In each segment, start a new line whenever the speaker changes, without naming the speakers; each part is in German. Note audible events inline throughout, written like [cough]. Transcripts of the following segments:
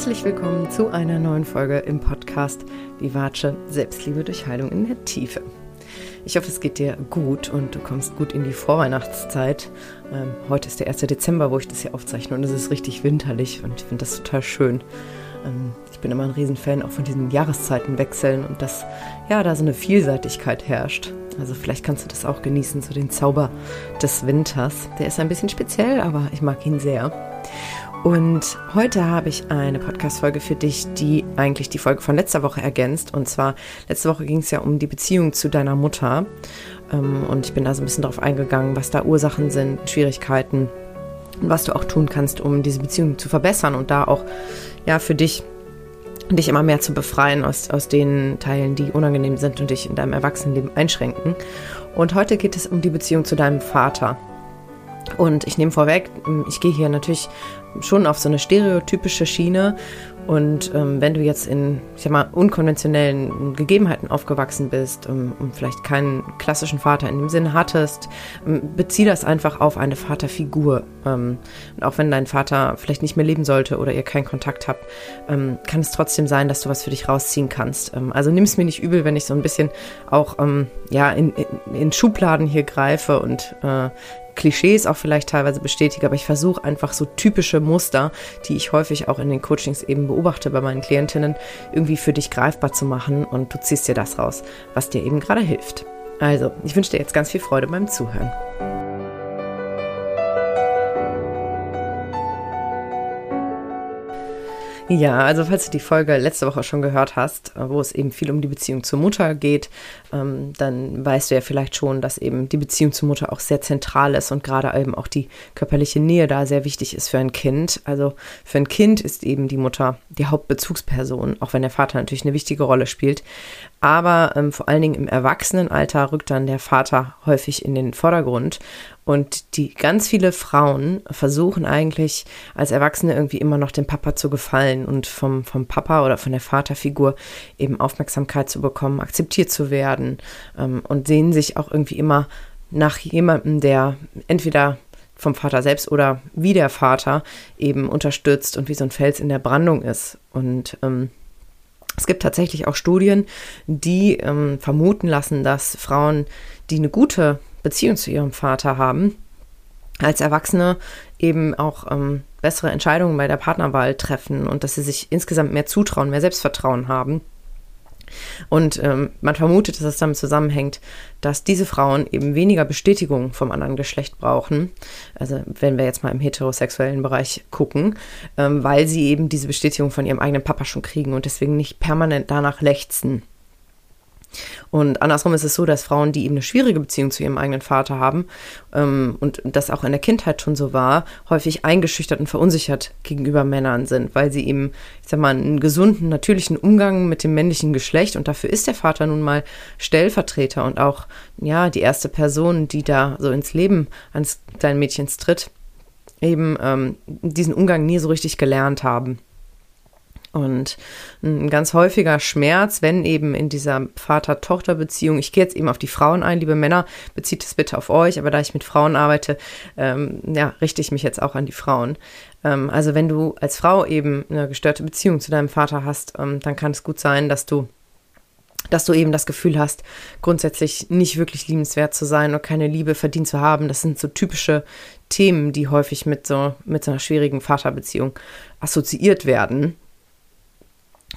Herzlich willkommen zu einer neuen Folge im Podcast Vivace Selbstliebe durch Heilung in der Tiefe. Ich hoffe, es geht dir gut und du kommst gut in die Vorweihnachtszeit. Ähm, heute ist der 1. Dezember, wo ich das hier aufzeichne und es ist richtig winterlich und ich finde das total schön. Ähm, ich bin immer ein Riesenfan auch von diesen Jahreszeitenwechseln und dass ja da so eine Vielseitigkeit herrscht. Also vielleicht kannst du das auch genießen, so den Zauber des Winters. Der ist ein bisschen speziell, aber ich mag ihn sehr. Und heute habe ich eine Podcast-Folge für dich, die eigentlich die Folge von letzter Woche ergänzt. Und zwar, letzte Woche ging es ja um die Beziehung zu deiner Mutter. Ähm, und ich bin da so ein bisschen drauf eingegangen, was da Ursachen sind, Schwierigkeiten und was du auch tun kannst, um diese Beziehung zu verbessern und da auch, ja, für dich dich immer mehr zu befreien aus, aus den Teilen, die unangenehm sind und dich in deinem Erwachsenenleben einschränken. Und heute geht es um die Beziehung zu deinem Vater. Und ich nehme vorweg, ich gehe hier natürlich schon auf so eine stereotypische Schiene. Und ähm, wenn du jetzt in, ich sag mal, unkonventionellen Gegebenheiten aufgewachsen bist ähm, und vielleicht keinen klassischen Vater in dem Sinne hattest, ähm, bezieh das einfach auf eine Vaterfigur. Ähm, und auch wenn dein Vater vielleicht nicht mehr leben sollte oder ihr keinen Kontakt habt, ähm, kann es trotzdem sein, dass du was für dich rausziehen kannst. Also nimm es mir nicht übel, wenn ich so ein bisschen auch ja, in, in, in Schubladen hier greife und äh, Klischees auch vielleicht teilweise bestätige, aber ich versuche einfach so typische Muster, die ich häufig auch in den Coachings eben beobachte bei meinen Klientinnen, irgendwie für dich greifbar zu machen und du ziehst dir das raus, was dir eben gerade hilft. Also, ich wünsche dir jetzt ganz viel Freude beim Zuhören. Ja, also falls du die Folge letzte Woche schon gehört hast, äh, wo es eben viel um die Beziehung zur Mutter geht, ähm, dann weißt du ja vielleicht schon, dass eben die Beziehung zur Mutter auch sehr zentral ist und gerade eben auch die körperliche Nähe da sehr wichtig ist für ein Kind. Also für ein Kind ist eben die Mutter die Hauptbezugsperson, auch wenn der Vater natürlich eine wichtige Rolle spielt. Aber ähm, vor allen Dingen im Erwachsenenalter rückt dann der Vater häufig in den Vordergrund. Und die ganz viele Frauen versuchen eigentlich als Erwachsene irgendwie immer noch dem Papa zu gefallen und vom, vom Papa oder von der Vaterfigur eben Aufmerksamkeit zu bekommen, akzeptiert zu werden ähm, und sehen sich auch irgendwie immer nach jemandem, der entweder vom Vater selbst oder wie der Vater eben unterstützt und wie so ein Fels in der Brandung ist. Und ähm, es gibt tatsächlich auch Studien, die ähm, vermuten lassen, dass Frauen, die eine gute Beziehung zu ihrem Vater haben, als Erwachsene eben auch ähm, bessere Entscheidungen bei der Partnerwahl treffen und dass sie sich insgesamt mehr zutrauen, mehr Selbstvertrauen haben. Und ähm, man vermutet, dass es damit zusammenhängt, dass diese Frauen eben weniger Bestätigung vom anderen Geschlecht brauchen. Also wenn wir jetzt mal im heterosexuellen Bereich gucken, ähm, weil sie eben diese Bestätigung von ihrem eigenen Papa schon kriegen und deswegen nicht permanent danach lechzen. Und andersrum ist es so, dass Frauen, die eben eine schwierige Beziehung zu ihrem eigenen Vater haben ähm, und das auch in der Kindheit schon so war, häufig eingeschüchtert und verunsichert gegenüber Männern sind, weil sie eben, ich sag mal, einen gesunden, natürlichen Umgang mit dem männlichen Geschlecht und dafür ist der Vater nun mal Stellvertreter und auch, ja, die erste Person, die da so ins Leben eines kleinen Mädchens tritt, eben ähm, diesen Umgang nie so richtig gelernt haben. Und ein ganz häufiger Schmerz, wenn eben in dieser Vater-Tochter-Beziehung, ich gehe jetzt eben auf die Frauen ein, liebe Männer, bezieht es bitte auf euch, aber da ich mit Frauen arbeite, ähm, ja, richte ich mich jetzt auch an die Frauen. Ähm, also wenn du als Frau eben eine gestörte Beziehung zu deinem Vater hast, ähm, dann kann es gut sein, dass du dass du eben das Gefühl hast, grundsätzlich nicht wirklich liebenswert zu sein und keine Liebe verdient zu haben. Das sind so typische Themen, die häufig mit so, mit so einer schwierigen Vaterbeziehung assoziiert werden.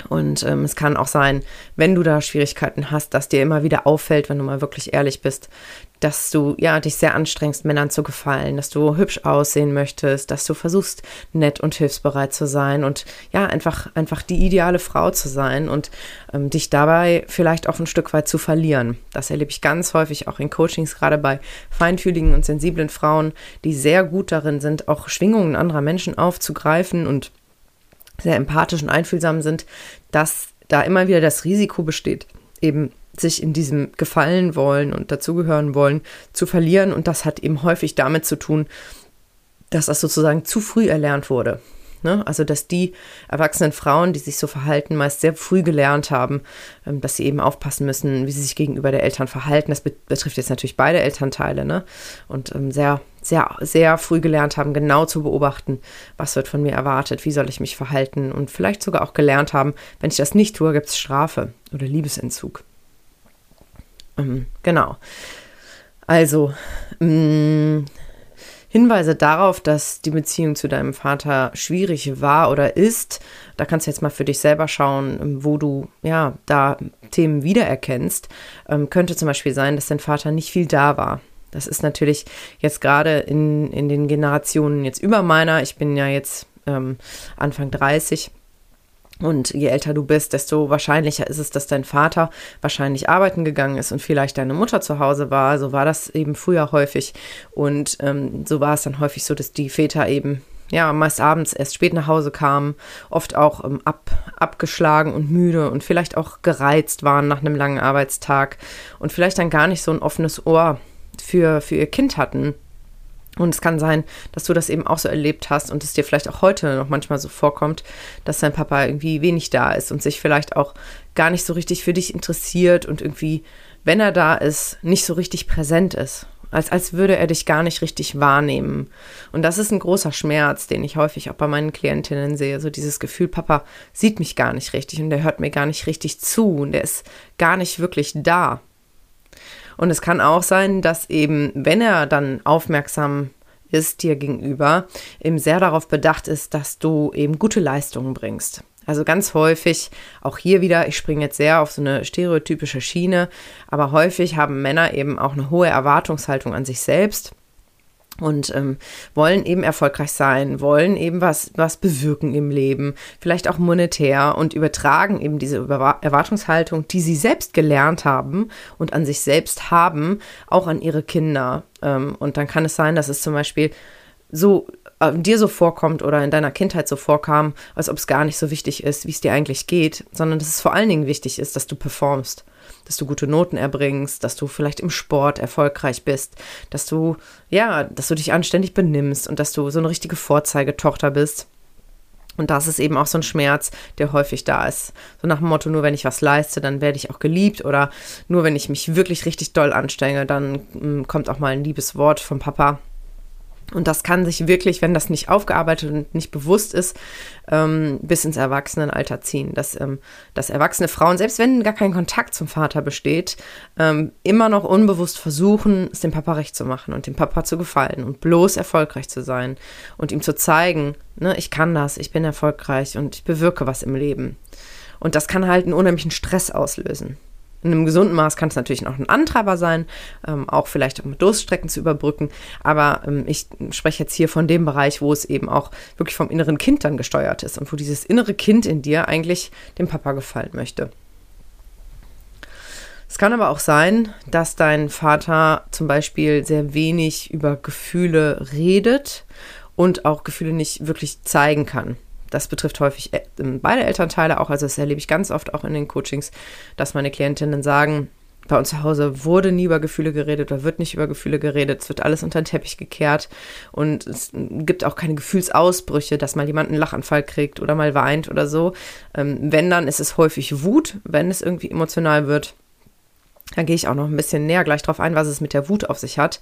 Und ähm, es kann auch sein, wenn du da Schwierigkeiten hast, dass dir immer wieder auffällt, wenn du mal wirklich ehrlich bist, dass du ja dich sehr anstrengst, Männern zu gefallen, dass du hübsch aussehen möchtest, dass du versuchst, nett und hilfsbereit zu sein und ja, einfach, einfach die ideale Frau zu sein und ähm, dich dabei vielleicht auch ein Stück weit zu verlieren. Das erlebe ich ganz häufig auch in Coachings, gerade bei feinfühligen und sensiblen Frauen, die sehr gut darin sind, auch Schwingungen anderer Menschen aufzugreifen und sehr empathisch und einfühlsam sind, dass da immer wieder das Risiko besteht, eben sich in diesem Gefallen wollen und dazugehören wollen, zu verlieren. Und das hat eben häufig damit zu tun, dass das sozusagen zu früh erlernt wurde. Ne? Also, dass die erwachsenen Frauen, die sich so verhalten, meist sehr früh gelernt haben, ähm, dass sie eben aufpassen müssen, wie sie sich gegenüber der Eltern verhalten. Das betrifft jetzt natürlich beide Elternteile. Ne? Und ähm, sehr sehr, sehr früh gelernt haben, genau zu beobachten, was wird von mir erwartet, wie soll ich mich verhalten und vielleicht sogar auch gelernt haben, wenn ich das nicht tue, gibt es Strafe oder Liebesentzug. Ähm, genau. Also, mh, mm, Hinweise darauf, dass die Beziehung zu deinem Vater schwierig war oder ist, da kannst du jetzt mal für dich selber schauen, wo du ja da Themen wiedererkennst. Ähm, könnte zum Beispiel sein, dass dein Vater nicht viel da war. Das ist natürlich jetzt gerade in, in den Generationen jetzt über meiner, ich bin ja jetzt ähm, Anfang 30, und je älter du bist, desto wahrscheinlicher ist es, dass dein Vater wahrscheinlich arbeiten gegangen ist und vielleicht deine Mutter zu Hause war. So war das eben früher häufig. Und ähm, so war es dann häufig so, dass die Väter eben ja, meist abends erst spät nach Hause kamen, oft auch ähm, ab, abgeschlagen und müde und vielleicht auch gereizt waren nach einem langen Arbeitstag und vielleicht dann gar nicht so ein offenes Ohr für, für ihr Kind hatten. Und es kann sein, dass du das eben auch so erlebt hast und es dir vielleicht auch heute noch manchmal so vorkommt, dass dein Papa irgendwie wenig da ist und sich vielleicht auch gar nicht so richtig für dich interessiert und irgendwie, wenn er da ist, nicht so richtig präsent ist. Als, als würde er dich gar nicht richtig wahrnehmen. Und das ist ein großer Schmerz, den ich häufig auch bei meinen Klientinnen sehe. So dieses Gefühl, Papa sieht mich gar nicht richtig und der hört mir gar nicht richtig zu und der ist gar nicht wirklich da. Und es kann auch sein, dass eben, wenn er dann aufmerksam ist dir gegenüber, eben sehr darauf bedacht ist, dass du eben gute Leistungen bringst. Also ganz häufig, auch hier wieder, ich springe jetzt sehr auf so eine stereotypische Schiene, aber häufig haben Männer eben auch eine hohe Erwartungshaltung an sich selbst und ähm, wollen eben erfolgreich sein, wollen eben was, was bewirken im Leben, vielleicht auch monetär und übertragen eben diese Erwartungshaltung, die sie selbst gelernt haben und an sich selbst haben, auch an ihre Kinder. Ähm, und dann kann es sein, dass es zum Beispiel so äh, dir so vorkommt oder in deiner Kindheit so vorkam, als ob es gar nicht so wichtig ist, wie es dir eigentlich geht, sondern dass es vor allen Dingen wichtig ist, dass du performst dass du gute Noten erbringst, dass du vielleicht im Sport erfolgreich bist, dass du, ja, dass du dich anständig benimmst und dass du so eine richtige Vorzeigetochter bist. Und das ist eben auch so ein Schmerz, der häufig da ist. So nach dem Motto, nur wenn ich was leiste, dann werde ich auch geliebt. Oder nur wenn ich mich wirklich richtig doll anstrenge, dann mh, kommt auch mal ein liebes Wort vom Papa. Und das kann sich wirklich, wenn das nicht aufgearbeitet und nicht bewusst ist, ähm, bis ins Erwachsenenalter ziehen. Dass, ähm, dass erwachsene Frauen, selbst wenn gar kein Kontakt zum Vater besteht, ähm, immer noch unbewusst versuchen, es dem Papa recht zu machen und dem Papa zu gefallen und bloß erfolgreich zu sein und ihm zu zeigen, ne, ich kann das, ich bin erfolgreich und ich bewirke was im Leben. Und das kann halt einen unheimlichen Stress auslösen. In einem gesunden Maß kann es natürlich noch ein Antreiber sein, ähm, auch vielleicht um Durststrecken zu überbrücken. Aber ähm, ich spreche jetzt hier von dem Bereich, wo es eben auch wirklich vom inneren Kind dann gesteuert ist und wo dieses innere Kind in dir eigentlich dem Papa gefallen möchte. Es kann aber auch sein, dass dein Vater zum Beispiel sehr wenig über Gefühle redet und auch Gefühle nicht wirklich zeigen kann. Das betrifft häufig äh, beide Elternteile auch. Also das erlebe ich ganz oft auch in den Coachings, dass meine Klientinnen sagen, bei uns zu Hause wurde nie über Gefühle geredet oder wird nicht über Gefühle geredet. Es wird alles unter den Teppich gekehrt und es gibt auch keine Gefühlsausbrüche, dass mal jemand einen Lachanfall kriegt oder mal weint oder so. Ähm, wenn, dann ist es häufig Wut, wenn es irgendwie emotional wird. Da gehe ich auch noch ein bisschen näher gleich drauf ein, was es mit der Wut auf sich hat.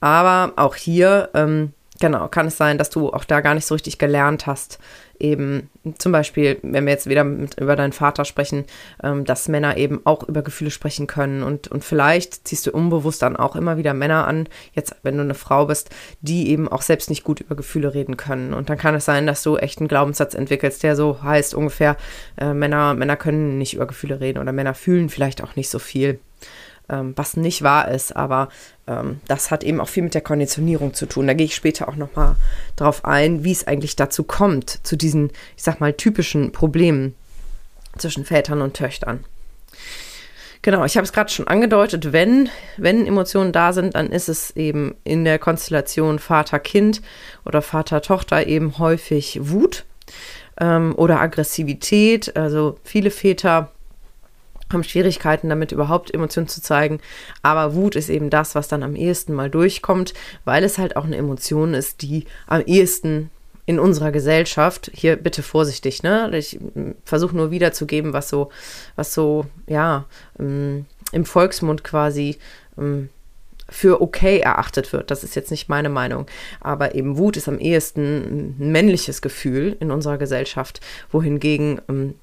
Aber auch hier, ähm, genau, kann es sein, dass du auch da gar nicht so richtig gelernt hast, eben zum Beispiel, wenn wir jetzt wieder mit, über deinen Vater sprechen, ähm, dass Männer eben auch über Gefühle sprechen können. Und, und vielleicht ziehst du unbewusst dann auch immer wieder Männer an, jetzt wenn du eine Frau bist, die eben auch selbst nicht gut über Gefühle reden können. Und dann kann es sein, dass du echt einen Glaubenssatz entwickelst, der so heißt ungefähr, äh, Männer, Männer können nicht über Gefühle reden oder Männer fühlen vielleicht auch nicht so viel ähm, was nicht wahr ist, aber ähm, das hat eben auch viel mit der Konditionierung zu tun. Da gehe ich später auch nochmal drauf ein, wie es eigentlich dazu kommt, zu diesen, ich sag mal, typischen Problemen zwischen Vätern und Töchtern. Genau, ich habe es gerade schon angedeutet, wenn, wenn Emotionen da sind, dann ist es eben in der Konstellation Vater-Kind oder Vater-Tochter eben häufig Wut ähm, oder Aggressivität. Also viele Väter haben Schwierigkeiten damit überhaupt Emotionen zu zeigen. Aber Wut ist eben das, was dann am ehesten mal durchkommt, weil es halt auch eine Emotion ist, die am ehesten in unserer Gesellschaft, hier bitte vorsichtig, ne? Ich versuche nur wiederzugeben, was so, was so, ja, ähm, im Volksmund quasi ähm, für okay erachtet wird. Das ist jetzt nicht meine Meinung. Aber eben Wut ist am ehesten ein männliches Gefühl in unserer Gesellschaft, wohingegen ähm,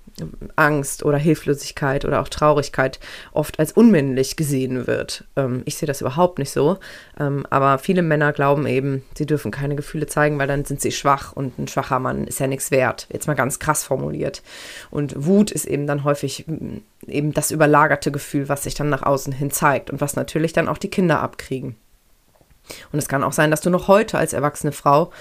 Angst oder Hilflosigkeit oder auch Traurigkeit oft als unmännlich gesehen wird. Ähm, ich sehe das überhaupt nicht so. Ähm, aber viele Männer glauben eben, sie dürfen keine Gefühle zeigen, weil dann sind sie schwach und ein schwacher Mann ist ja nichts wert. Jetzt mal ganz krass formuliert. Und Wut ist eben dann häufig mm, eben das überlagerte Gefühl, was sich dann nach außen hin zeigt und was natürlich dann auch die Kinder abkriegen. Und es kann auch sein, dass du noch heute als erwachsene Frau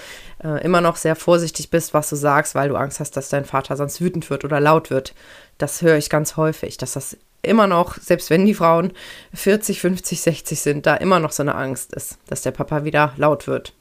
äh, immer noch sehr vorsichtig bist, was du sagst, weil du Angst hast, dass dein Vater sonst wütend wird oder laut wird. Das höre ich ganz häufig, dass das immer noch, selbst wenn die Frauen 40, 50, 60 sind, da immer noch so eine Angst ist, dass der Papa wieder laut wird.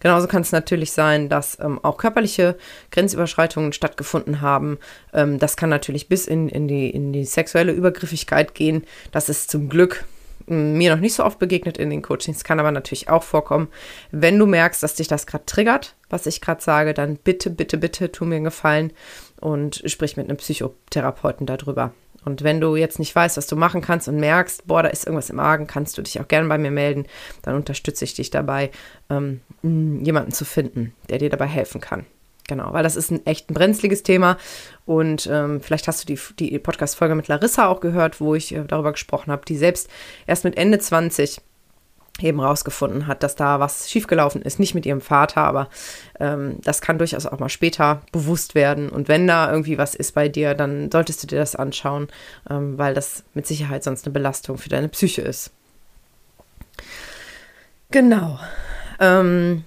Genauso kann es natürlich sein, dass ähm, auch körperliche Grenzüberschreitungen stattgefunden haben. Ähm, das kann natürlich bis in, in, die, in die sexuelle Übergriffigkeit gehen. Das ist zum Glück mir noch nicht so oft begegnet in den Coachings, kann aber natürlich auch vorkommen. Wenn du merkst, dass dich das gerade triggert, was ich gerade sage, dann bitte, bitte, bitte tu mir einen Gefallen und sprich mit einem Psychotherapeuten darüber. Und wenn du jetzt nicht weißt, was du machen kannst und merkst, boah, da ist irgendwas im Argen, kannst du dich auch gerne bei mir melden. Dann unterstütze ich dich dabei, ähm, jemanden zu finden, der dir dabei helfen kann. Genau, weil das ist ein echt ein brenzliges Thema. Und ähm, vielleicht hast du die, die Podcast-Folge mit Larissa auch gehört, wo ich äh, darüber gesprochen habe, die selbst erst mit Ende 20 eben rausgefunden hat, dass da was schiefgelaufen ist. Nicht mit ihrem Vater, aber ähm, das kann durchaus auch mal später bewusst werden. Und wenn da irgendwie was ist bei dir, dann solltest du dir das anschauen, ähm, weil das mit Sicherheit sonst eine Belastung für deine Psyche ist. Genau. Ähm,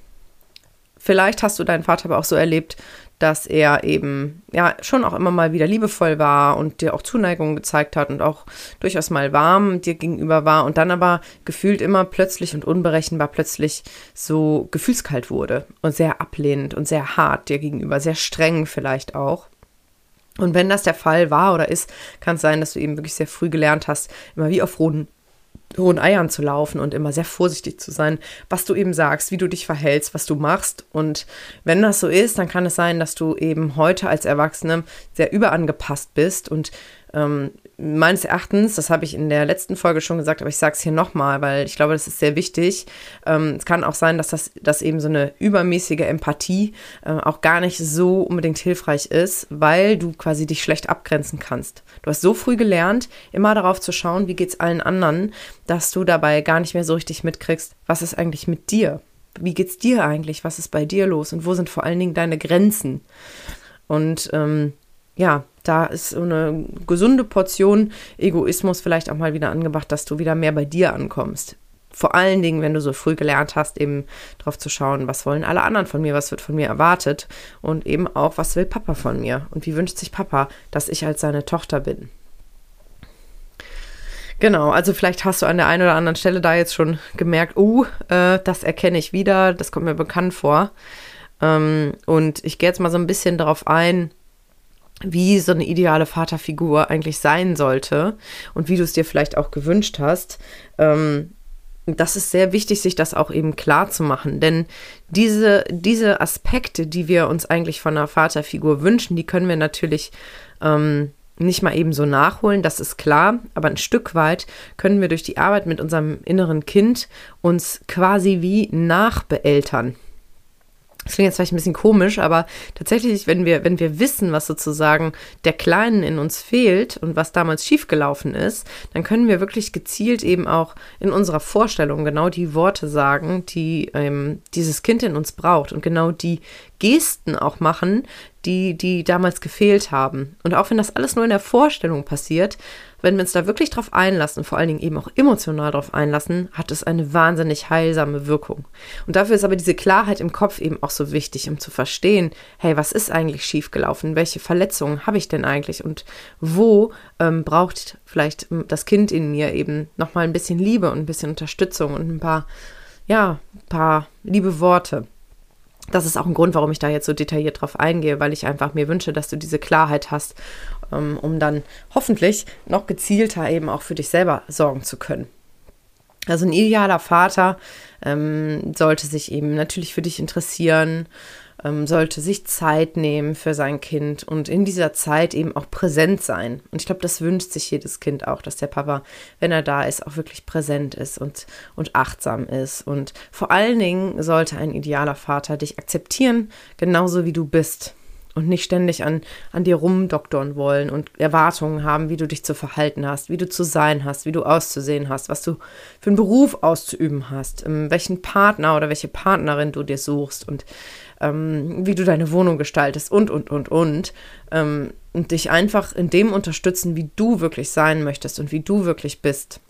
Vielleicht hast du deinen Vater aber auch so erlebt, dass er eben ja schon auch immer mal wieder liebevoll war und dir auch Zuneigung gezeigt hat und auch durchaus mal warm dir gegenüber war und dann aber gefühlt immer plötzlich und unberechenbar plötzlich so gefühlskalt wurde und sehr ablehnend und sehr hart dir gegenüber, sehr streng vielleicht auch. Und wenn das der Fall war oder ist, kann es sein, dass du eben wirklich sehr früh gelernt hast, immer wie auf roten hohen Eiern zu laufen und immer sehr vorsichtig zu sein, was du eben sagst, wie du dich verhältst, was du machst. Und wenn das so ist, dann kann es sein, dass du eben heute als Erwachsene sehr überangepasst bist und ähm, meines Erachtens, das habe ich in der letzten Folge schon gesagt, aber ich sage es hier nochmal, weil ich glaube, das ist sehr wichtig. Ähm, es kann auch sein, dass das dass eben so eine übermäßige Empathie äh, auch gar nicht so unbedingt hilfreich ist, weil du quasi dich schlecht abgrenzen kannst. Du hast so früh gelernt, immer darauf zu schauen, wie geht es allen anderen, dass du dabei gar nicht mehr so richtig mitkriegst, was ist eigentlich mit dir? Wie geht's dir eigentlich? Was ist bei dir los? Und wo sind vor allen Dingen deine Grenzen? Und ähm, ja, da ist so eine gesunde Portion Egoismus vielleicht auch mal wieder angebracht, dass du wieder mehr bei dir ankommst. Vor allen Dingen, wenn du so früh gelernt hast, eben drauf zu schauen, was wollen alle anderen von mir, was wird von mir erwartet und eben auch, was will Papa von mir und wie wünscht sich Papa, dass ich als seine Tochter bin. Genau, also vielleicht hast du an der einen oder anderen Stelle da jetzt schon gemerkt, oh, äh, das erkenne ich wieder, das kommt mir bekannt vor. Ähm, und ich gehe jetzt mal so ein bisschen darauf ein, wie so eine ideale Vaterfigur eigentlich sein sollte und wie du es dir vielleicht auch gewünscht hast. Ähm, das ist sehr wichtig, sich das auch eben klar zu machen, denn diese, diese Aspekte, die wir uns eigentlich von einer Vaterfigur wünschen, die können wir natürlich ähm, nicht mal eben so nachholen, das ist klar, aber ein Stück weit können wir durch die Arbeit mit unserem inneren Kind uns quasi wie nachbeeltern. Das klingt jetzt vielleicht ein bisschen komisch, aber tatsächlich, wenn wir, wenn wir wissen, was sozusagen der Kleinen in uns fehlt und was damals schiefgelaufen ist, dann können wir wirklich gezielt eben auch in unserer Vorstellung genau die Worte sagen, die ähm, dieses Kind in uns braucht und genau die Gesten auch machen, die, die damals gefehlt haben. Und auch wenn das alles nur in der Vorstellung passiert, wenn wir uns da wirklich drauf einlassen, vor allen Dingen eben auch emotional drauf einlassen, hat es eine wahnsinnig heilsame Wirkung. Und dafür ist aber diese Klarheit im Kopf eben auch so wichtig, um zu verstehen, hey, was ist eigentlich schiefgelaufen? Welche Verletzungen habe ich denn eigentlich? Und wo ähm, braucht vielleicht das Kind in mir eben nochmal ein bisschen Liebe und ein bisschen Unterstützung und ein paar, ja, ein paar liebe Worte das ist auch ein Grund, warum ich da jetzt so detailliert drauf eingehe, weil ich einfach mir wünsche, dass du diese Klarheit hast, ähm, um dann hoffentlich noch gezielter eben auch für dich selber sorgen zu können. Also ein idealer Vater ähm, sollte sich eben natürlich für dich interessieren, ähm, sollte sich Zeit nehmen für sein Kind und in dieser Zeit eben auch präsent sein. Und ich glaube, das wünscht sich jedes Kind auch, dass der Papa, wenn er da ist, auch wirklich präsent ist und, und achtsam ist. Und vor allen Dingen sollte ein idealer Vater dich akzeptieren, genauso wie du bist und nicht ständig an, an dir rumdoktern wollen und Erwartungen haben, wie du dich zu verhalten hast, wie du zu sein hast, wie du auszusehen hast, was du für einen Beruf auszuüben hast, ähm, welchen Partner oder welche Partnerin du dir suchst und ähm, wie du deine Wohnung gestaltest und, und, und, und. Ähm, und dich einfach in dem unterstützen, wie du wirklich sein möchtest und wie du wirklich bist.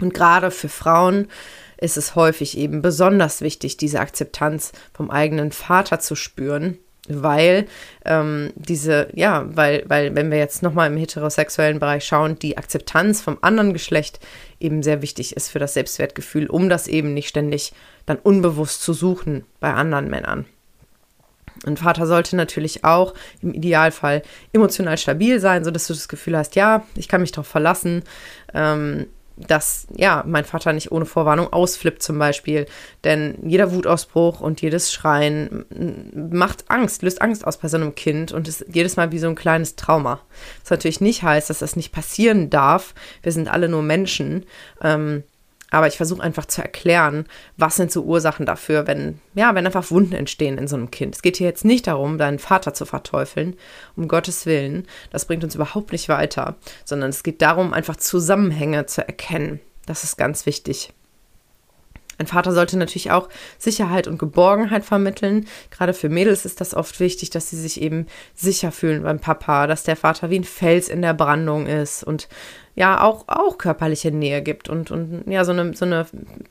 Und gerade für Frauen ist es häufig eben besonders wichtig, diese Akzeptanz vom eigenen Vater zu spüren weil ähm, diese, ja, weil, weil, wenn wir jetzt nochmal im heterosexuellen Bereich schauen, die Akzeptanz vom anderen Geschlecht eben sehr wichtig ist für das Selbstwertgefühl, um das eben nicht ständig dann unbewusst zu suchen bei anderen Männern. Ein Vater sollte natürlich auch im Idealfall emotional stabil sein, sodass du das Gefühl hast, ja, ich kann mich darauf verlassen. Ähm, dass ja mein Vater nicht ohne Vorwarnung ausflippt zum Beispiel. Denn jeder Wutausbruch und jedes Schreien macht Angst, löst Angst aus bei so einem Kind und ist jedes Mal wie so ein kleines Trauma. Was natürlich nicht heißt, dass das nicht passieren darf. Wir sind alle nur Menschen. Ähm, aber ich versuche einfach zu erklären, was sind so Ursachen dafür, wenn, ja, wenn einfach Wunden entstehen in so einem Kind. Es geht hier jetzt nicht darum, deinen Vater zu verteufeln, um Gottes Willen. Das bringt uns überhaupt nicht weiter, sondern es geht darum, einfach Zusammenhänge zu erkennen. Das ist ganz wichtig. Ein Vater sollte natürlich auch Sicherheit und Geborgenheit vermitteln. Gerade für Mädels ist das oft wichtig, dass sie sich eben sicher fühlen beim Papa, dass der Vater wie ein Fels in der Brandung ist und ja auch, auch körperliche Nähe gibt und, und ja, so eine, so eine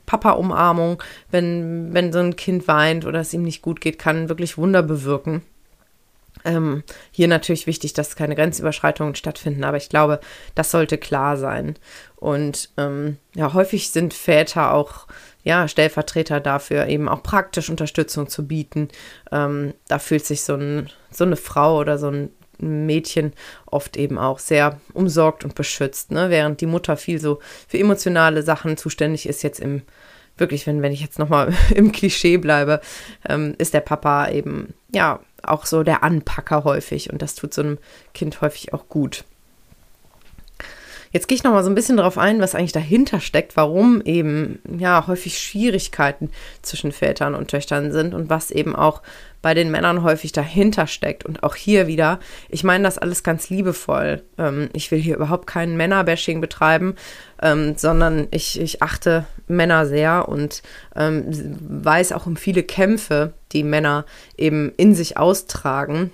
Papa-Umarmung, wenn, wenn so ein Kind weint oder es ihm nicht gut geht, kann wirklich Wunder bewirken. Ähm, hier natürlich wichtig, dass keine Grenzüberschreitungen stattfinden, aber ich glaube, das sollte klar sein. Und ähm, ja, häufig sind Väter auch ja, Stellvertreter dafür, eben auch praktisch Unterstützung zu bieten. Ähm, da fühlt sich so, ein, so eine Frau oder so ein Mädchen oft eben auch sehr umsorgt und beschützt, ne? während die Mutter viel so für emotionale Sachen zuständig ist, jetzt im, wirklich, wenn, wenn ich jetzt nochmal [laughs] im Klischee bleibe, ähm, ist der Papa eben, ja, auch so der Anpacker häufig und das tut so einem Kind häufig auch gut. Jetzt gehe ich noch mal so ein bisschen darauf ein, was eigentlich dahinter steckt, warum eben ja häufig Schwierigkeiten zwischen Vätern und Töchtern sind und was eben auch bei den Männern häufig dahinter steckt. Und auch hier wieder, ich meine das alles ganz liebevoll. Ähm, ich will hier überhaupt keinen Männerbashing betreiben, ähm, sondern ich, ich achte Männer sehr und ähm, weiß auch um viele Kämpfe, die Männer eben in sich austragen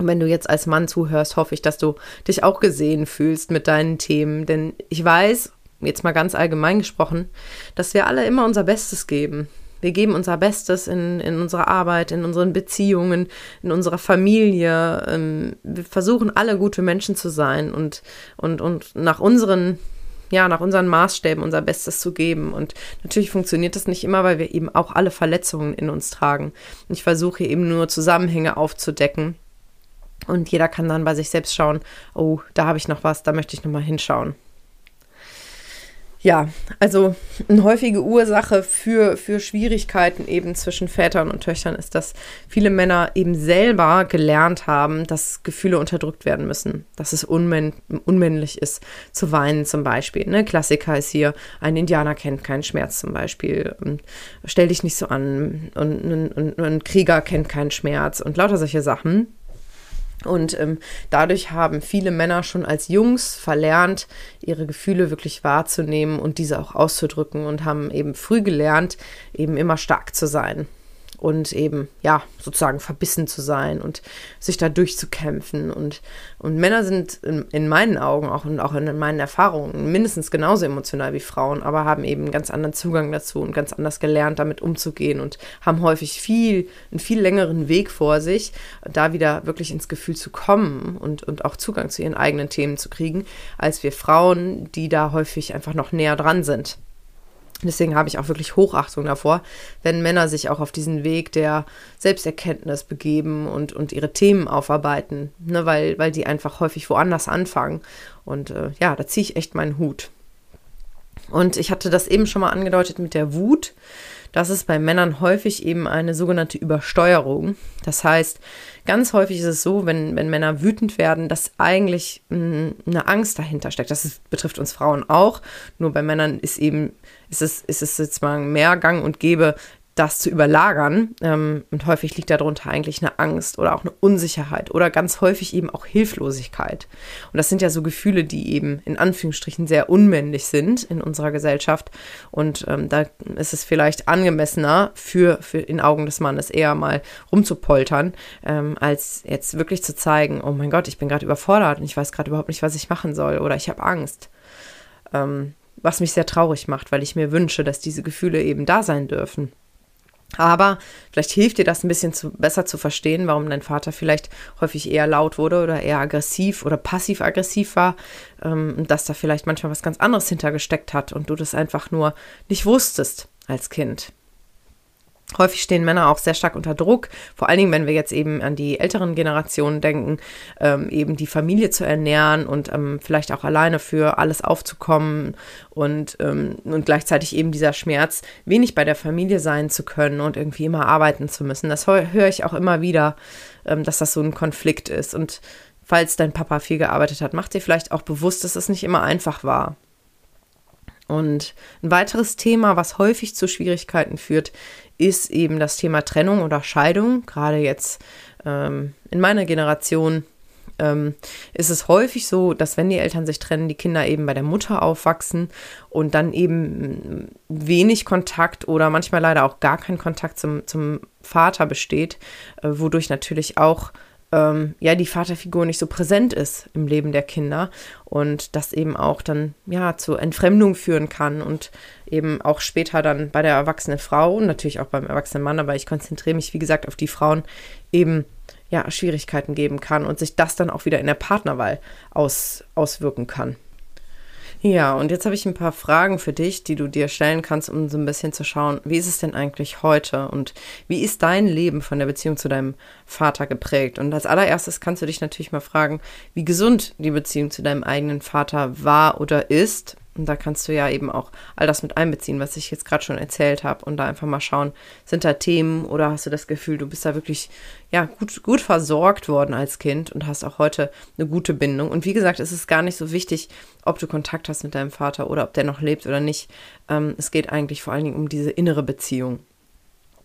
und wenn du jetzt als Mann zuhörst, hoffe ich, dass du dich auch gesehen fühlst mit deinen Themen. Denn ich weiß, jetzt mal ganz allgemein gesprochen, dass wir alle immer unser Bestes geben. Wir geben unser Bestes in, in unserer Arbeit, in unseren Beziehungen, in unserer Familie. Ähm, wir versuchen alle gute Menschen zu sein und, und, und nach unseren ja, nach unseren Maßstäben unser Bestes zu geben. Und natürlich funktioniert das nicht immer, weil wir eben auch alle Verletzungen in uns tragen. Und ich versuche eben nur Zusammenhänge aufzudecken und jeder kann dann bei sich selbst schauen, oh, da habe ich noch was, da möchte ich nochmal hinschauen. Ja, also eine häufige Ursache für, für Schwierigkeiten eben zwischen Vätern und Töchtern ist, dass viele Männer eben selber gelernt haben, dass Gefühle unterdrückt werden müssen, dass es unmänn unmännlich ist zu weinen zum Beispiel. Ne? Klassiker ist hier, ein Indianer kennt keinen Schmerz zum Beispiel, und stell dich nicht so an und ein Krieger kennt keinen Schmerz und lauter solche Sachen und ähm, dadurch haben viele Männer schon als Jungs verlernt, ihre Gefühle wirklich wahrzunehmen und diese auch auszudrücken und haben eben früh gelernt, eben immer stark zu sein und eben, ja, sozusagen verbissen zu sein und sich da durchzukämpfen. Und, und Männer sind in, in meinen Augen auch und auch in meinen Erfahrungen mindestens genauso emotional wie Frauen, aber haben eben einen ganz anderen Zugang dazu und ganz anders gelernt, damit umzugehen und haben häufig viel, einen viel längeren Weg vor sich, da wieder wirklich ins Gefühl zu kommen und, und auch Zugang zu ihren eigenen Themen zu kriegen, als wir Frauen, die da häufig einfach noch näher dran sind. Deswegen habe ich auch wirklich Hochachtung davor, wenn Männer sich auch auf diesen Weg der Selbsterkenntnis begeben und, und ihre Themen aufarbeiten, ne, weil, weil die einfach häufig woanders anfangen. Und äh, ja, da ziehe ich echt meinen Hut. Und ich hatte das eben schon mal angedeutet mit der Wut. Das ist bei Männern häufig eben eine sogenannte Übersteuerung. Das heißt, ganz häufig ist es so, wenn, wenn Männer wütend werden, dass eigentlich mh, hm, eine Angst dahinter steckt. Das ist, betrifft uns Frauen auch. Nur bei Männern ist eben, ist es, ist es jetzt mal mehr Gang und Gäbe, das zu überlagern. Ähm, und häufig liegt darunter eigentlich eine Angst oder auch eine Unsicherheit oder ganz häufig eben auch Hilflosigkeit. Und das sind ja so Gefühle, die eben in Anführungsstrichen sehr unmännlich sind in unserer Gesellschaft. Und ähm, da ist es vielleicht angemessener für, für in Augen des Mannes eher mal rumzupoltern, ähm, als jetzt wirklich zu zeigen, oh mein Gott, ich bin gerade überfordert und ich weiß gerade überhaupt nicht, was ich machen soll oder ich habe Angst. Ähm, was mich sehr traurig macht, weil ich mir wünsche, dass diese Gefühle eben da sein dürfen. Aber vielleicht hilft dir das ein bisschen zu, besser zu verstehen, warum dein Vater vielleicht häufig eher laut wurde oder eher aggressiv oder passiv-aggressiv war, ähm, dass da vielleicht manchmal was ganz anderes hintergesteckt hat und du das einfach nur nicht wusstest als Kind. Häufig stehen Männer auch sehr stark unter Druck, vor allen Dingen, wenn wir jetzt eben an die älteren Generationen denken, ähm, eben die Familie zu ernähren und ähm, vielleicht auch alleine für alles aufzukommen und, ähm, und gleichzeitig eben dieser Schmerz, wenig bei der Familie sein zu können und irgendwie immer arbeiten zu müssen. Das höre ich auch immer wieder, ähm, dass das so ein Konflikt ist. Und falls dein Papa viel gearbeitet hat, mach dir vielleicht auch bewusst, dass es nicht immer einfach war. Und ein weiteres Thema, was häufig zu Schwierigkeiten führt, ist eben das Thema Trennung oder Scheidung. Gerade jetzt ähm, in meiner Generation ähm, ist es häufig so, dass wenn die Eltern sich trennen, die Kinder eben bei der Mutter aufwachsen und dann eben wenig Kontakt oder manchmal leider auch gar kein Kontakt zum, zum Vater besteht, äh, wodurch natürlich auch ähm, ja die Vaterfigur nicht so präsent ist im Leben der Kinder und das eben auch dann ja zu Entfremdung führen kann und eben auch später dann bei der erwachsenen Frau und natürlich auch beim erwachsenen Mann, aber ich konzentriere mich wie gesagt auf die Frauen eben ja Schwierigkeiten geben kann und sich das dann auch wieder in der Partnerwahl aus, auswirken kann. Ja, und jetzt habe ich ein paar Fragen für dich, die du dir stellen kannst, um so ein bisschen zu schauen, wie ist es denn eigentlich heute und wie ist dein Leben von der Beziehung zu deinem Vater geprägt? Und als allererstes kannst du dich natürlich mal fragen, wie gesund die Beziehung zu deinem eigenen Vater war oder ist und da kannst du ja eben auch all das mit einbeziehen, was ich jetzt gerade schon erzählt habe und da einfach mal schauen, sind da Themen oder hast du das Gefühl, du bist da wirklich ja gut, gut versorgt worden als Kind und hast auch heute eine gute Bindung. Und wie gesagt, es ist gar nicht so wichtig, ob du Kontakt hast mit deinem Vater oder ob der noch lebt oder nicht. Ähm, es geht eigentlich vor allen Dingen um diese innere Beziehung.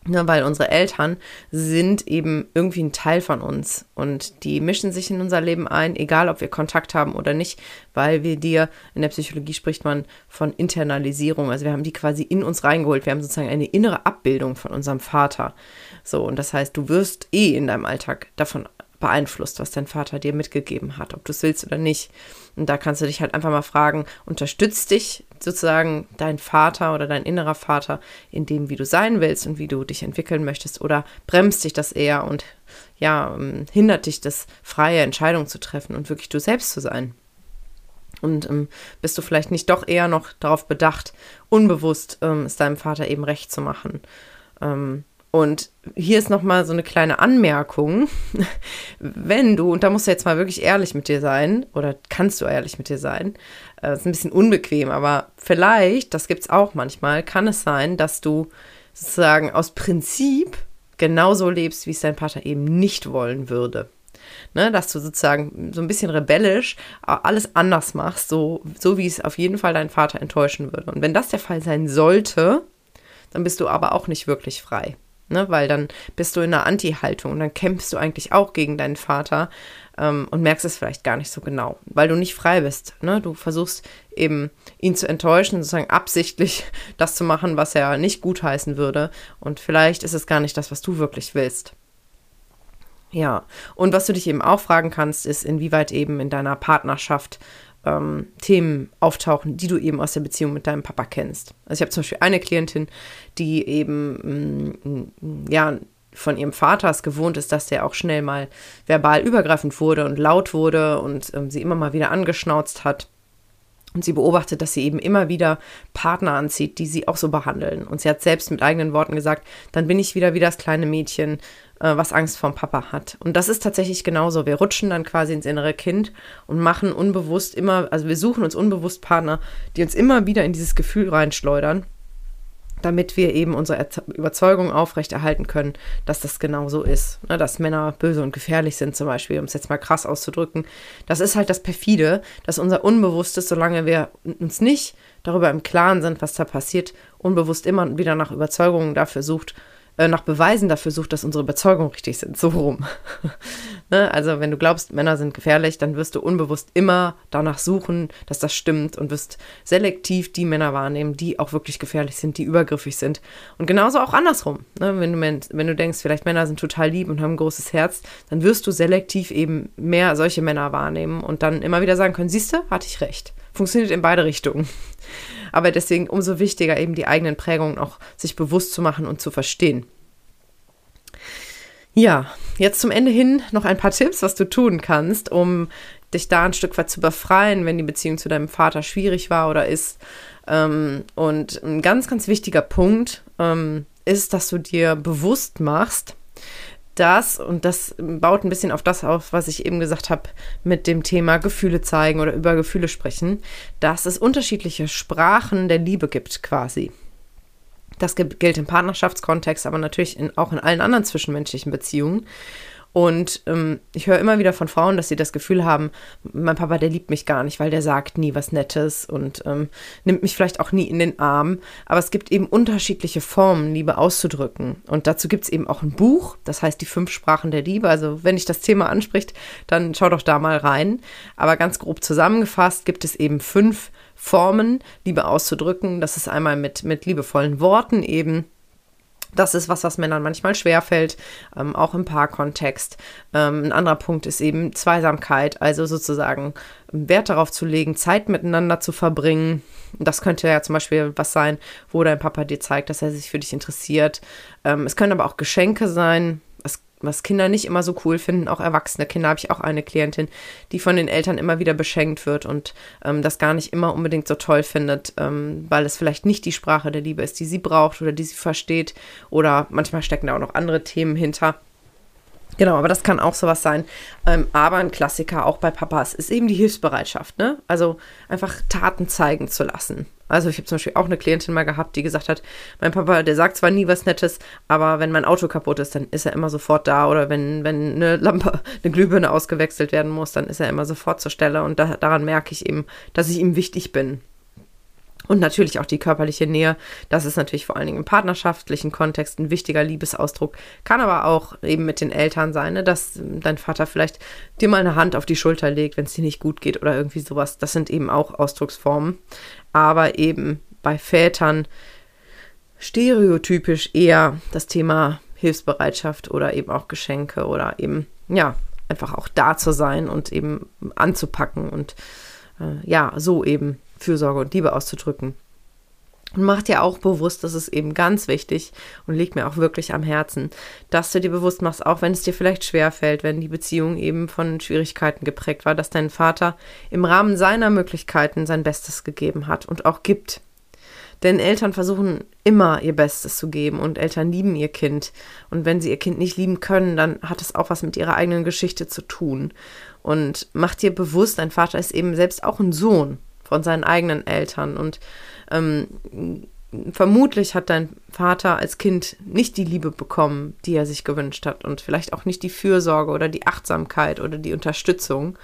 Ne, weil unsere Eltern sind eben irgendwie ein Teil von uns und die mischen sich in unser Leben ein, egal ob wir Kontakt haben oder nicht, weil wir dir, in der Psychologie spricht man von Internalisierung, also wir haben die quasi in uns reingeholt, wir haben sozusagen eine innere Abbildung von unserem Vater. So, und das heißt, du wirst eh in deinem Alltag davon beeinflusst, was dein Vater dir mitgegeben hat, ob du es willst oder nicht. Und da kannst du dich halt einfach mal fragen, unterstützt dich sozusagen dein Vater oder dein innerer Vater in dem, wie du sein willst und wie du dich entwickeln möchtest oder bremst dich das eher und ja, ähm, hindert dich das, freie Entscheidungen zu treffen und wirklich du selbst zu sein. Und ähm, bist du vielleicht nicht doch eher noch darauf bedacht, unbewusst ähm, es deinem Vater eben recht zu machen. Ähm, und hier ist nochmal so eine kleine Anmerkung. [laughs] Wenn du, und da musst du jetzt mal wirklich ehrlich mit dir sein, oder kannst du ehrlich mit dir sein, äh, ist ein bisschen unbequem, aber vielleicht, das gibt es auch manchmal, kann es sein, dass du sozusagen aus Prinzip genauso lebst, wie es dein Vater eben nicht wollen würde. Ne, dass du sozusagen so ein bisschen rebellisch alles anders machst, so, so wie es auf jeden Fall dein Vater enttäuschen würde. Und wenn das der Fall sein sollte, dann bist du aber auch nicht wirklich frei. Ne, weil dann bist du in einer Anti-Haltung und dann kämpfst du eigentlich auch gegen deinen Vater ähm, und merkst es vielleicht gar nicht so genau, weil du nicht frei bist. Ne? Du versuchst eben ihn zu enttäuschen, sozusagen absichtlich [laughs] das zu machen, was er nicht gutheißen würde. Und vielleicht ist es gar nicht das, was du wirklich willst. Ja, und was du dich eben auch fragen kannst, ist, inwieweit eben in deiner Partnerschaft ähm, Themen auftauchen, die du eben aus der Beziehung mit deinem Papa kennst. Also ich habe zum Beispiel eine Klientin, die eben mh, mm, ja von ihrem Vater es gewohnt ist, dass der auch schnell mal verbal übergreifend wurde und laut wurde und ähm, sie immer mal wieder angeschnauzt hat. Und sie beobachtet, dass sie eben immer wieder Partner anzieht, die sie auch so behandeln. Und sie hat selbst mit eigenen Worten gesagt, dann bin ich wieder wie das kleine Mädchen, äh, was Angst vorm Papa hat. Und das ist tatsächlich genauso. Wir rutschen dann quasi ins innere Kind und machen unbewusst immer, also wir suchen uns unbewusst Partner, die uns immer wieder in dieses Gefühl reinschleudern damit wir eben unsere Überzeugung aufrechterhalten können, dass das genau so ist. Ne, dass Männer böse und gefährlich sind, zum Beispiel, um es jetzt mal krass auszudrücken. Das ist halt das Perfide, dass unser Unbewusstes, solange wir uns nicht darüber im Klaren sind, was da passiert, unbewusst immer wieder nach Überzeugungen dafür sucht, äh, nach Beweisen dafür sucht, dass unsere Überzeugungen richtig sind. So rum. [laughs] ne? Also, wenn du glaubst, Männer sind gefährlich, dann wirst du unbewusst immer danach suchen, dass das stimmt und wirst selektiv die Männer wahrnehmen, die auch wirklich gefährlich sind, die übergriffig sind. Und genauso auch andersrum. Ne? Wenn, du, wenn du denkst, vielleicht Männer sind total lieb und haben ein großes Herz, dann wirst du selektiv eben mehr solche Männer wahrnehmen und dann immer wieder sagen können: Siehst du, hatte ich recht. Funktioniert in beide Richtungen. Aber deswegen umso wichtiger, eben die eigenen Prägungen auch sich bewusst zu machen und zu verstehen. Ja, jetzt zum Ende hin noch ein paar Tipps, was du tun kannst, um dich da ein Stück weit zu befreien, wenn die Beziehung zu deinem Vater schwierig war oder ist. Ähm, und ein ganz, ganz wichtiger Punkt ähm, ist, dass du dir bewusst machst, das, und das baut ein bisschen auf das auf, was ich eben gesagt habe, mit dem Thema Gefühle zeigen oder über Gefühle sprechen, dass es unterschiedliche Sprachen der Liebe gibt quasi. Das gilt im Partnerschaftskontext, aber natürlich in, auch in allen anderen zwischenmenschlichen Beziehungen. Und ähm, ich höre immer wieder von Frauen, dass sie das Gefühl haben, mein Papa, der liebt mich gar nicht, weil der sagt nie was Nettes und ähm, nimmt mich vielleicht auch nie in den Arm. Aber es gibt eben unterschiedliche Formen, Liebe auszudrücken. Und dazu gibt es eben auch ein Buch, das heißt die fünf Sprachen der Liebe. Also wenn dich das Thema anspricht, dann schau doch da mal rein. Aber ganz grob zusammengefasst gibt es eben fünf Formen, Liebe auszudrücken. Das ist einmal mit, mit liebevollen Worten eben das ist was, was Männern manchmal schwerfällt, ähm, auch im Paarkontext. Ähm, ein anderer Punkt ist eben Zweisamkeit, also sozusagen Wert darauf zu legen, Zeit miteinander zu verbringen. Das könnte ja zum Beispiel was sein, wo dein Papa dir zeigt, dass er sich für dich interessiert. Ähm, es können aber auch Geschenke sein, was Kinder nicht immer so cool finden, auch erwachsene Kinder, habe ich auch eine Klientin, die von den Eltern immer wieder beschenkt wird und ähm, das gar nicht immer unbedingt so toll findet, ähm, weil es vielleicht nicht die Sprache der Liebe ist, die sie braucht oder die sie versteht oder manchmal stecken da auch noch andere Themen hinter. Genau, aber das kann auch sowas sein. Ähm, aber ein Klassiker auch bei Papas ist eben die Hilfsbereitschaft, ne? Also einfach Taten zeigen zu lassen. Also ich habe zum Beispiel auch eine Klientin mal gehabt, die gesagt hat, mein Papa, der sagt zwar nie was Nettes, aber wenn mein Auto kaputt ist, dann ist er immer sofort da. Oder wenn, wenn eine Lampe, [laughs] eine Glühbirne ausgewechselt werden muss, dann ist er immer sofort zur Stelle. Und da, daran merke ich eben, dass ich ihm wichtig bin. Und natürlich auch die körperliche Nähe. Das ist natürlich vor allen Dingen im partnerschaftlichen Kontext ein wichtiger Liebesausdruck. Kann aber auch eben mit den Eltern sein, ne? dass dein Vater vielleicht dir mal eine Hand auf die Schulter legt, wenn es dir nicht gut geht oder irgendwie sowas. Das sind eben auch Ausdrucksformen. Aber eben bei Vätern stereotypisch eher das Thema Hilfsbereitschaft oder eben auch Geschenke oder eben, ja, einfach auch da zu sein und eben anzupacken und äh, ja, so eben Fürsorge und Liebe auszudrücken. Und mach dir auch bewusst, das ist eben ganz wichtig und liegt mir auch wirklich am Herzen, dass du dir bewusst machst, auch wenn es dir vielleicht schwer fällt, wenn die Beziehung eben von Schwierigkeiten geprägt war, dass dein Vater im Rahmen seiner Möglichkeiten sein Bestes gegeben hat und auch gibt. Denn Eltern versuchen immer ihr Bestes zu geben und Eltern lieben ihr Kind. Und wenn sie ihr Kind nicht lieben können, dann hat es auch was mit ihrer eigenen Geschichte zu tun. Und mach dir bewusst, dein Vater ist eben selbst auch ein Sohn von seinen eigenen Eltern. Und ähm, vermutlich hat dein Vater als Kind nicht die Liebe bekommen, die er sich gewünscht hat und vielleicht auch nicht die Fürsorge oder die Achtsamkeit oder die Unterstützung.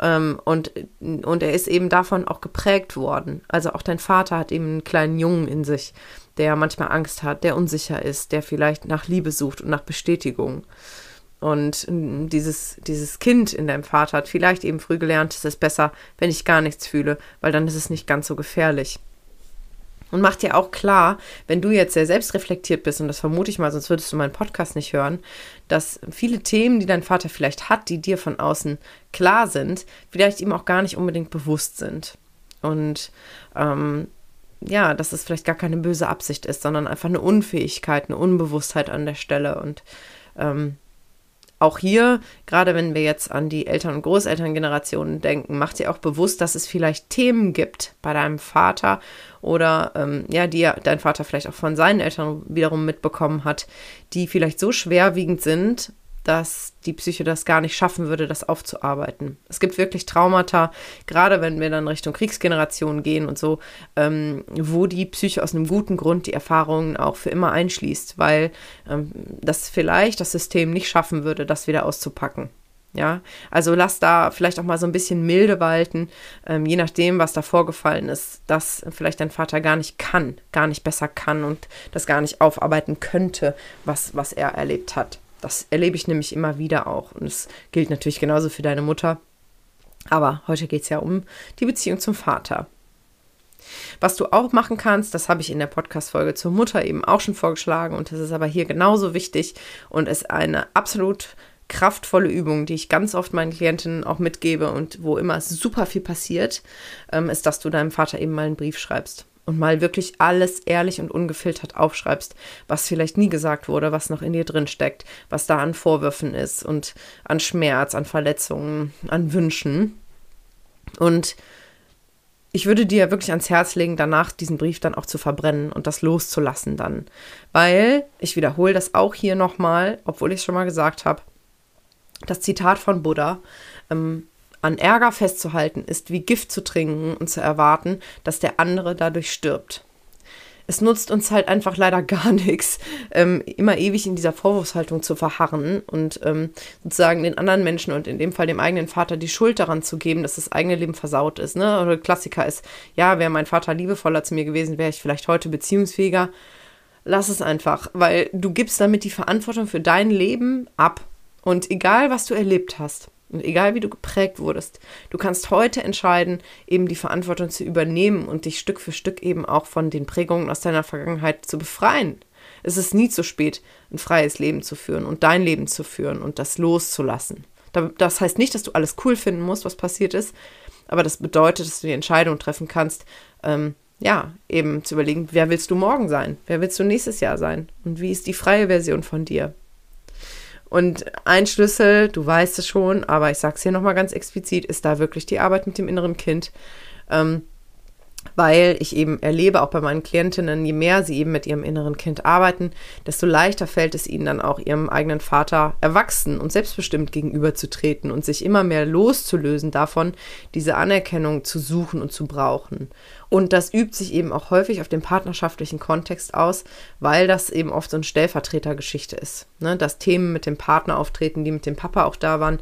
Ähm, und, und er ist eben davon auch geprägt worden. Also auch dein Vater hat eben einen kleinen Jungen in sich, der manchmal Angst hat, der unsicher ist, der vielleicht nach Liebe sucht und nach Bestätigung. Und dieses, dieses Kind in deinem Vater hat vielleicht eben früh gelernt, es ist besser, wenn ich gar nichts fühle, weil dann ist es nicht ganz so gefährlich. Und mach dir auch klar, wenn du jetzt sehr selbstreflektiert bist, und das vermute ich mal, sonst würdest du meinen Podcast nicht hören, dass viele Themen, die dein Vater vielleicht hat, die dir von außen klar sind, vielleicht ihm auch gar nicht unbedingt bewusst sind. Und ähm, ja, dass es vielleicht gar keine böse Absicht ist, sondern einfach eine Unfähigkeit, eine Unbewusstheit an der Stelle. Und ähm, auch hier, gerade wenn wir jetzt an die Eltern- und Großelterngenerationen denken, macht dir auch bewusst, dass es vielleicht Themen gibt bei deinem Vater oder ähm, ja, die dein Vater vielleicht auch von seinen Eltern wiederum mitbekommen hat, die vielleicht so schwerwiegend sind dass die Psyche das gar nicht schaffen würde, das aufzuarbeiten. Es gibt wirklich Traumata, gerade wenn wir dann Richtung Kriegsgeneration gehen und so, ähm, wo die Psyche aus einem guten Grund die Erfahrungen auch für immer einschließt, weil ähm, das vielleicht das System nicht schaffen würde, das wieder auszupacken. Ja, also lass da vielleicht auch mal so ein bisschen Milde walten, ähm, je nachdem, was da vorgefallen ist, dass vielleicht dein Vater gar nicht kann, gar nicht besser kann und das gar nicht aufarbeiten könnte, was, was er erlebt hat. Das erlebe ich nämlich immer wieder auch. Und es gilt natürlich genauso für deine Mutter. Aber heute geht es ja um die Beziehung zum Vater. Was du auch machen kannst, das habe ich in der Podcast-Folge zur Mutter eben auch schon vorgeschlagen und das ist aber hier genauso wichtig und ist eine absolut kraftvolle Übung, die ich ganz oft meinen Klientinnen auch mitgebe und wo immer super viel passiert, ähm, ist, dass du deinem Vater eben mal einen Brief schreibst und mal wirklich alles ehrlich und ungefiltert aufschreibst, was vielleicht nie gesagt wurde, was noch in dir drin steckt, was da an Vorwürfen ist und an Schmerz, an Verletzungen, an Wünschen. Und ich würde dir wirklich ans Herz legen, danach diesen Brief dann auch zu verbrennen und das loszulassen dann. Weil, ich wiederhole das auch hier nochmal, obwohl ich es schon mal gesagt habe, das Zitat von Buddha, ähm, an Ärger festzuhalten ist wie Gift zu trinken und zu erwarten, dass der andere dadurch stirbt. Es nutzt uns halt einfach leider [laughs] gar nichts, ähm, immer ewig in dieser Vorwurfshaltung zu verharren und ähm, sozusagen den anderen Menschen und in dem Fall dem eigenen Vater die Schuld daran zu geben, dass das eigene Leben versaut ist. Ne? Oder Klassiker ist, ja, wäre mein Vater liebevoller zu mir gewesen, wäre ich vielleicht heute beziehungsfähiger. Lass es einfach, weil du gibst damit die Verantwortung für dein Leben ab. Und egal, was du erlebt hast, und egal wie du geprägt wurdest, du kannst heute entscheiden, eben die Verantwortung zu übernehmen und dich Stück für Stück eben auch von den Prägungen aus deiner Vergangenheit zu befreien. Es ist nie zu spät, ein freies Leben zu führen und dein Leben zu führen und das loszulassen. Das heißt nicht, dass du alles cool finden musst, was passiert ist, aber das bedeutet, dass du die Entscheidung treffen kannst, ähm, ja, eben zu überlegen, wer willst du morgen sein? Wer willst du nächstes Jahr sein? Und wie ist die freie Version von dir? Und ein Schlüssel, du weißt es schon, aber ich sage es hier nochmal ganz explizit, ist da wirklich die Arbeit mit dem inneren Kind. Ähm, weil ich eben erlebe, auch bei meinen Klientinnen, je mehr sie eben mit ihrem inneren Kind arbeiten, desto leichter fällt es ihnen dann auch ihrem eigenen Vater erwachsen und selbstbestimmt gegenüberzutreten und sich immer mehr loszulösen davon, diese Anerkennung zu suchen und zu brauchen. Und das übt sich eben auch häufig auf dem partnerschaftlichen Kontext aus, weil das eben oft so eine Stellvertretergeschichte ist. Ne? Dass Themen mit dem Partner auftreten, die mit dem Papa auch da waren.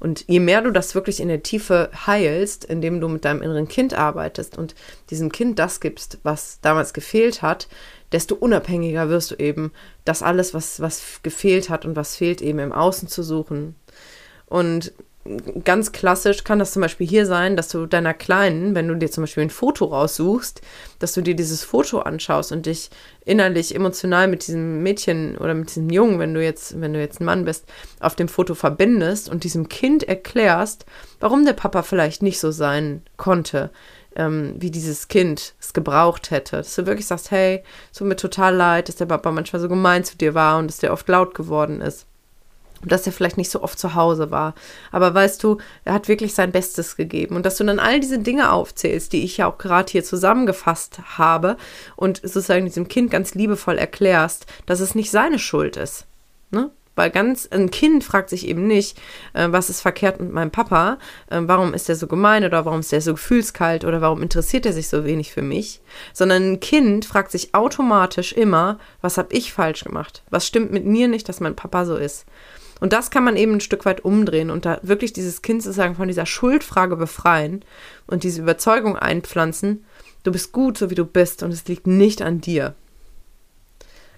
Und je mehr du das wirklich in der Tiefe heilst, indem du mit deinem inneren Kind arbeitest und diesem Kind das gibst, was damals gefehlt hat, desto unabhängiger wirst du eben, das alles, was, was gefehlt hat und was fehlt, eben im Außen zu suchen. Und ganz klassisch kann das zum Beispiel hier sein, dass du deiner Kleinen, wenn du dir zum Beispiel ein Foto raussuchst, dass du dir dieses Foto anschaust und dich innerlich emotional mit diesem Mädchen oder mit diesem Jungen, wenn du jetzt, wenn du jetzt ein Mann bist, auf dem Foto verbindest und diesem Kind erklärst, warum der Papa vielleicht nicht so sein konnte, ähm, wie dieses Kind es gebraucht hätte. Dass du wirklich sagst, hey, es tut mir total leid, dass der Papa manchmal so gemein zu dir war und dass der oft laut geworden ist und dass er vielleicht nicht so oft zu Hause war. Aber weißt du, er hat wirklich sein Bestes gegeben. Und dass du dann all diese Dinge aufzählst, die ich ja auch gerade hier zusammengefasst habe und sozusagen diesem Kind ganz liebevoll erklärst, dass es nicht seine Schuld ist. Ne? Weil ganz ein Kind fragt sich eben nicht, äh, was ist verkehrt mit meinem Papa, äh, warum ist er so gemein oder warum ist er so gefühlskalt oder warum interessiert er sich so wenig für mich, sondern ein Kind fragt sich automatisch immer, was habe ich falsch gemacht? Was stimmt mit mir nicht, dass mein Papa so ist? Und das kann man eben ein Stück weit umdrehen und da wirklich dieses Kind sozusagen von dieser Schuldfrage befreien und diese Überzeugung einpflanzen, du bist gut, so wie du bist und es liegt nicht an dir.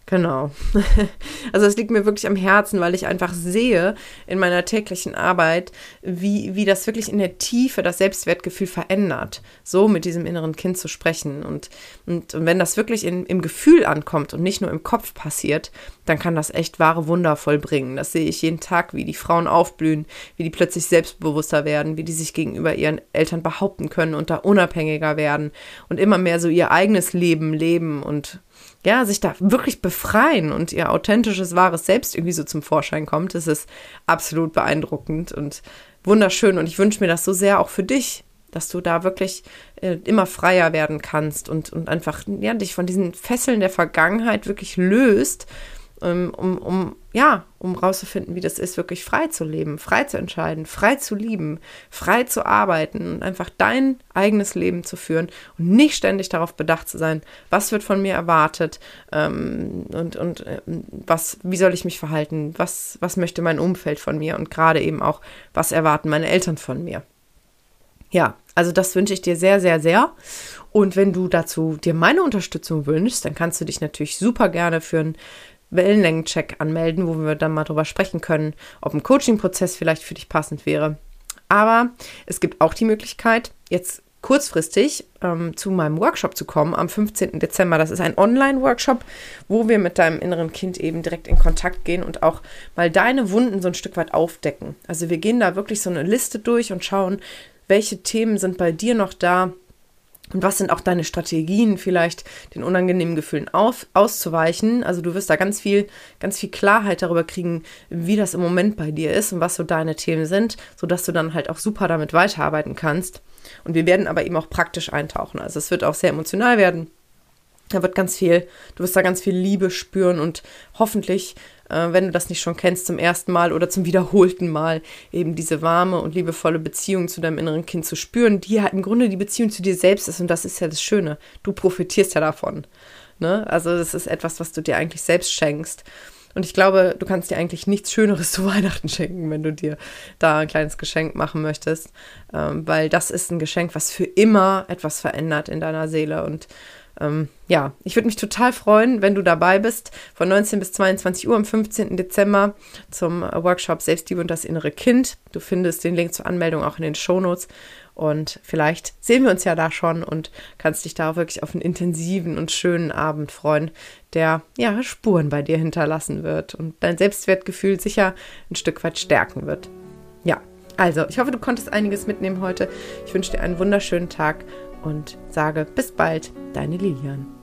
Genau. [laughs] Also es liegt mir wirklich am Herzen, weil ich einfach sehe in meiner täglichen Arbeit, wie, wie das wirklich in der Tiefe das Selbstwertgefühl verändert, so mit diesem inneren Kind zu sprechen. Und, und, und wenn das wirklich in, im Gefühl ankommt und nicht nur im Kopf passiert, dann kann das echt wahre Wunder vollbringen. Das sehe ich jeden Tag, wie die Frauen aufblühen, wie die plötzlich selbstbewusster werden, wie die sich gegenüber ihren Eltern behaupten können und da unabhängiger werden und immer mehr so ihr eigenes Leben leben und ja, sich da wirklich befreien und ihr authentisches, wahres Selbst irgendwie so zum Vorschein kommt. Das ist absolut beeindruckend und wunderschön und ich wünsche mir das so sehr auch für dich, dass du da wirklich äh, immer freier werden kannst und, und einfach ja, dich von diesen Fesseln der Vergangenheit wirklich löst ähm, um, um, ja, um rauszufinden, wie das ist, wirklich frei zu leben, frei zu entscheiden, frei zu lieben, frei zu arbeiten und einfach dein eigenes Leben zu führen und nicht ständig darauf bedacht zu sein, was wird von mir erwartet ähm, und, und äh, was, wie soll ich mich verhalten, was, was möchte mein Umfeld von mir und gerade eben auch, was erwarten meine Eltern von mir. Ja, also das wünsche ich dir sehr, sehr, sehr. Und wenn du dazu dir meine Unterstützung wünschst, dann kannst du dich natürlich super gerne für ein Wellenlängencheck anmelden, wo wir dann mal drüber sprechen können, ob ein Coaching-Prozess vielleicht für dich passend wäre. Aber es gibt auch die Möglichkeit, jetzt kurzfristig ähm, zu meinem Workshop zu kommen am 15. Dezember. Das ist ein Online-Workshop, wo wir mit deinem inneren Kind eben direkt in Kontakt gehen und auch mal deine Wunden so ein Stück weit aufdecken. Also wir gehen da wirklich so eine Liste durch und schauen, welche Themen sind bei dir noch da, und was sind auch deine Strategien, vielleicht den unangenehmen Gefühlen auf, auszuweichen? Also du wirst da ganz viel, ganz viel Klarheit darüber kriegen, wie das im Moment bei dir ist und was so deine Themen sind, sodass du dann halt auch super damit weiterarbeiten kannst. Und wir werden aber eben auch praktisch eintauchen. Also es wird auch sehr emotional werden. Da wird ganz viel, du wirst da ganz viel Liebe spüren und hoffentlich äh, wenn du das nicht schon kennst, zum ersten Mal oder zum wiederholten Mal eben diese warme und liebevolle Beziehung zu deinem inneren Kind zu spüren, die halt im Grunde die Beziehung zu dir selbst ist. Und das ist ja das Schöne. Du profitierst ja davon. Ne? Also das ist etwas, was du dir eigentlich selbst schenkst. Und ich glaube, du kannst dir eigentlich nichts Schöneres [laughs] zu Weihnachten schenken, wenn du dir da ein kleines Geschenk machen möchtest. Ähm, weil das ist ein Geschenk, was für immer etwas verändert in deiner Seele. Und ähm, ja, ich würde mich total freuen, wenn du dabei bist, von 19 bis 22 Uhr am 15. Dezember zum Workshop Selbstliebe und das innere Kind. Du findest den Link zur Anmeldung auch in den Shownotes. Und vielleicht sehen wir uns ja da schon und kannst dich da wirklich auf einen intensiven und schönen Abend freuen, der ja Spuren bei dir hinterlassen wird und dein Selbstwertgefühl sicher ein Stück weit stärken wird. Ja, also ich hoffe, du konntest einiges mitnehmen heute. Ich wünsche dir einen wunderschönen Tag und sage bis bald, deine Lilian.